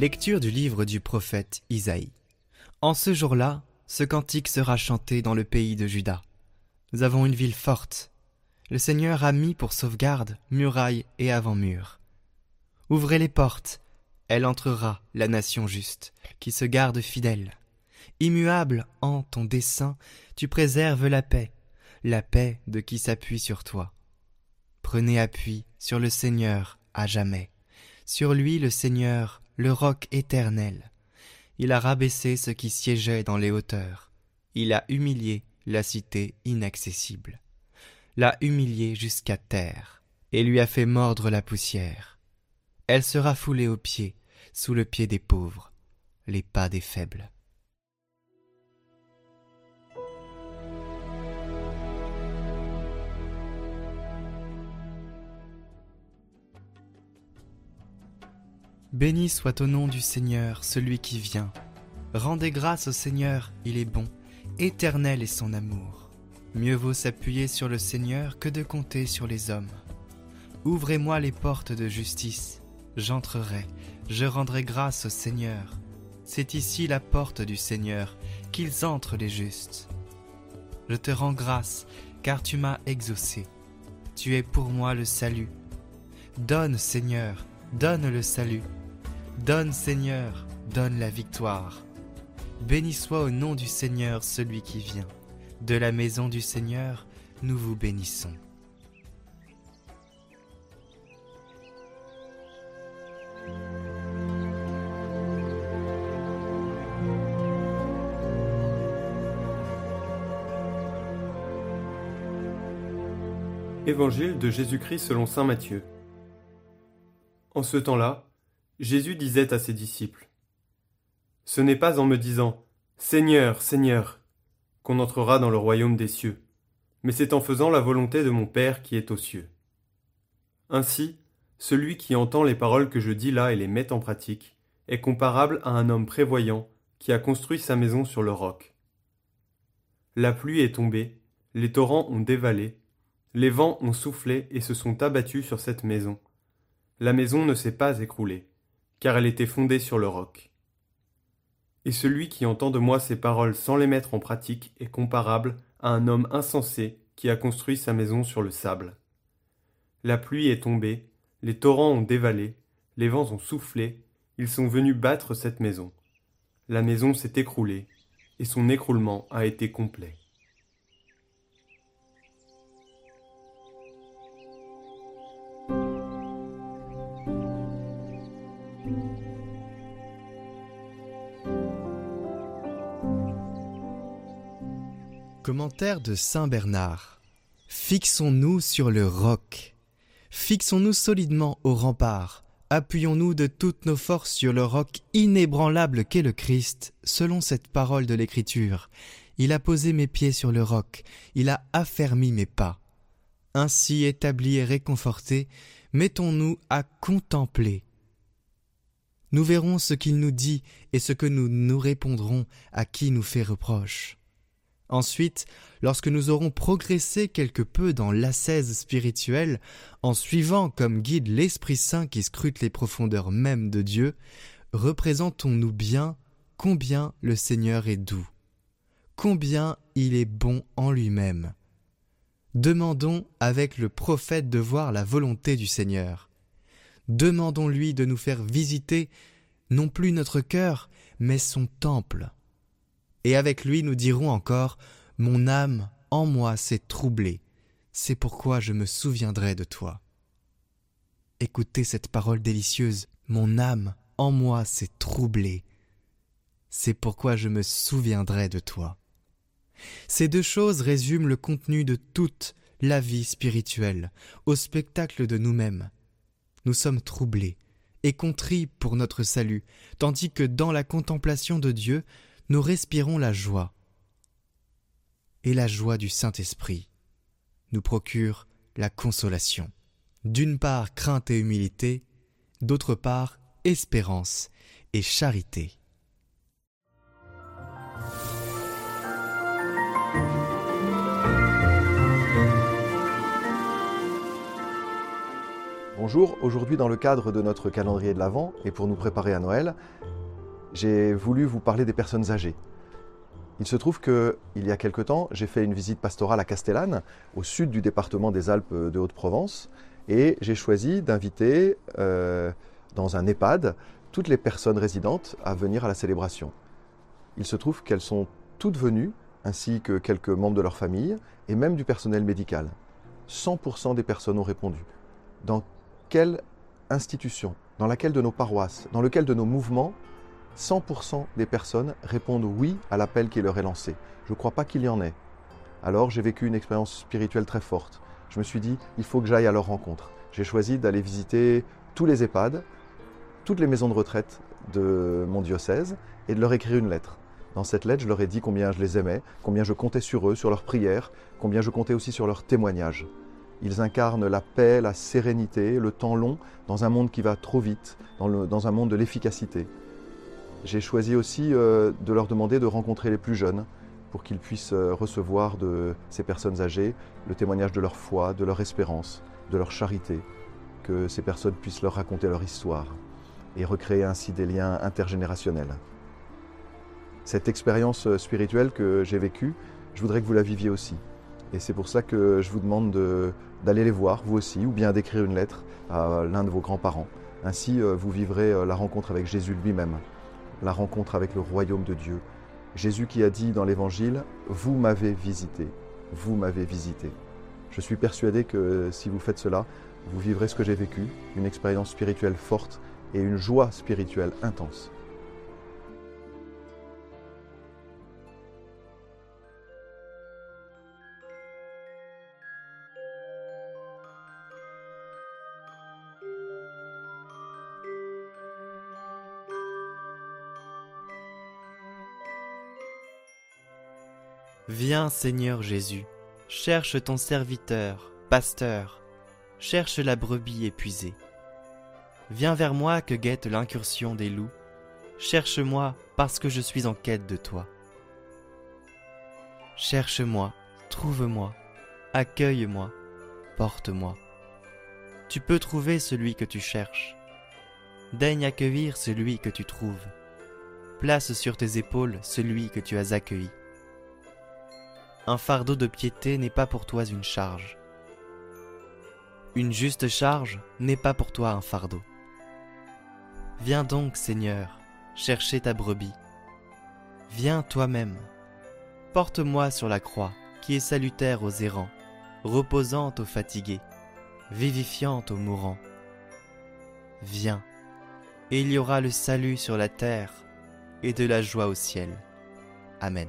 Lecture du livre du prophète Isaïe. En ce jour-là, ce cantique sera chanté dans le pays de Juda. Nous avons une ville forte. Le Seigneur a mis pour sauvegarde murailles et avant-murs. Ouvrez les portes, elle entrera, la nation juste, qui se garde fidèle. Immuable en ton dessein, tu préserves la paix, la paix de qui s'appuie sur toi. Prenez appui sur le Seigneur à jamais. Sur lui le Seigneur, le roc éternel. Il a rabaissé ce qui siégeait dans les hauteurs. Il a humilié la cité inaccessible. L'a humilié jusqu'à terre, et lui a fait mordre la poussière. Elle sera foulée aux pieds, sous le pied des pauvres, les pas des faibles. Béni soit au nom du Seigneur celui qui vient. Rendez grâce au Seigneur, il est bon, éternel est son amour. Mieux vaut s'appuyer sur le Seigneur que de compter sur les hommes. Ouvrez-moi les portes de justice, j'entrerai, je rendrai grâce au Seigneur. C'est ici la porte du Seigneur, qu'ils entrent les justes. Je te rends grâce, car tu m'as exaucé. Tu es pour moi le salut. Donne, Seigneur, donne le salut. Donne Seigneur, donne la victoire. Béni soit au nom du Seigneur celui qui vient. De la maison du Seigneur, nous vous bénissons. Évangile de Jésus-Christ selon Saint Matthieu. En ce temps-là, Jésus disait à ses disciples, Ce n'est pas en me disant, Seigneur, Seigneur, qu'on entrera dans le royaume des cieux, mais c'est en faisant la volonté de mon Père qui est aux cieux. Ainsi, celui qui entend les paroles que je dis là et les met en pratique est comparable à un homme prévoyant qui a construit sa maison sur le roc. La pluie est tombée, les torrents ont dévalé, les vents ont soufflé et se sont abattus sur cette maison. La maison ne s'est pas écroulée car elle était fondée sur le roc. Et celui qui entend de moi ces paroles sans les mettre en pratique est comparable à un homme insensé qui a construit sa maison sur le sable. La pluie est tombée, les torrents ont dévalé, les vents ont soufflé, ils sont venus battre cette maison. La maison s'est écroulée, et son écroulement a été complet. Commentaire de Saint Bernard. Fixons-nous sur le roc. Fixons-nous solidement au rempart. Appuyons-nous de toutes nos forces sur le roc inébranlable qu'est le Christ, selon cette parole de l'Écriture. Il a posé mes pieds sur le roc, il a affermi mes pas. Ainsi établi et réconforté, mettons-nous à contempler. Nous verrons ce qu'il nous dit et ce que nous nous répondrons à qui nous fait reproche. Ensuite, lorsque nous aurons progressé quelque peu dans l'ascèse spirituelle, en suivant comme guide l'Esprit Saint qui scrute les profondeurs mêmes de Dieu, représentons-nous bien combien le Seigneur est doux, combien il est bon en lui-même. Demandons avec le prophète de voir la volonté du Seigneur. Demandons-lui de nous faire visiter non plus notre cœur, mais son temple et avec lui nous dirons encore Mon âme en moi s'est troublée, c'est pourquoi je me souviendrai de toi. Écoutez cette parole délicieuse Mon âme en moi s'est troublée, c'est pourquoi je me souviendrai de toi. Ces deux choses résument le contenu de toute la vie spirituelle, au spectacle de nous-mêmes. Nous sommes troublés et contrits pour notre salut, tandis que dans la contemplation de Dieu, nous respirons la joie. Et la joie du Saint-Esprit nous procure la consolation. D'une part crainte et humilité, d'autre part espérance et charité. Bonjour, aujourd'hui dans le cadre de notre calendrier de l'Avent et pour nous préparer à Noël, j'ai voulu vous parler des personnes âgées. Il se trouve que, il y a quelque temps, j'ai fait une visite pastorale à Castellane, au sud du département des Alpes de Haute-Provence, et j'ai choisi d'inviter euh, dans un EHPAD toutes les personnes résidentes à venir à la célébration. Il se trouve qu'elles sont toutes venues, ainsi que quelques membres de leur famille, et même du personnel médical. 100% des personnes ont répondu. Dans quelle institution, dans laquelle de nos paroisses, dans lequel de nos mouvements 100% des personnes répondent oui à l'appel qui leur est lancé. Je ne crois pas qu'il y en ait. Alors j'ai vécu une expérience spirituelle très forte. Je me suis dit, il faut que j'aille à leur rencontre. J'ai choisi d'aller visiter tous les EHPAD, toutes les maisons de retraite de mon diocèse et de leur écrire une lettre. Dans cette lettre, je leur ai dit combien je les aimais, combien je comptais sur eux, sur leurs prières, combien je comptais aussi sur leurs témoignages. Ils incarnent la paix, la sérénité, le temps long dans un monde qui va trop vite, dans, dans un monde de l'efficacité. J'ai choisi aussi euh, de leur demander de rencontrer les plus jeunes pour qu'ils puissent euh, recevoir de ces personnes âgées le témoignage de leur foi, de leur espérance, de leur charité, que ces personnes puissent leur raconter leur histoire et recréer ainsi des liens intergénérationnels. Cette expérience euh, spirituelle que j'ai vécue, je voudrais que vous la viviez aussi. Et c'est pour ça que je vous demande d'aller les voir, vous aussi, ou bien d'écrire une lettre à l'un de vos grands-parents. Ainsi, vous vivrez la rencontre avec Jésus lui-même la rencontre avec le royaume de Dieu. Jésus qui a dit dans l'Évangile, Vous m'avez visité, vous m'avez visité. Je suis persuadé que si vous faites cela, vous vivrez ce que j'ai vécu, une expérience spirituelle forte et une joie spirituelle intense. Viens Seigneur Jésus, cherche ton serviteur, pasteur, cherche la brebis épuisée. Viens vers moi que guette l'incursion des loups, cherche-moi parce que je suis en quête de toi. Cherche-moi, trouve-moi, accueille-moi, porte-moi. Tu peux trouver celui que tu cherches. Daigne accueillir celui que tu trouves. Place sur tes épaules celui que tu as accueilli. Un fardeau de piété n'est pas pour toi une charge. Une juste charge n'est pas pour toi un fardeau. Viens donc, Seigneur, chercher ta brebis. Viens toi-même. Porte-moi sur la croix, qui est salutaire aux errants, reposante aux fatigués, vivifiante aux mourants. Viens, et il y aura le salut sur la terre et de la joie au ciel. Amen.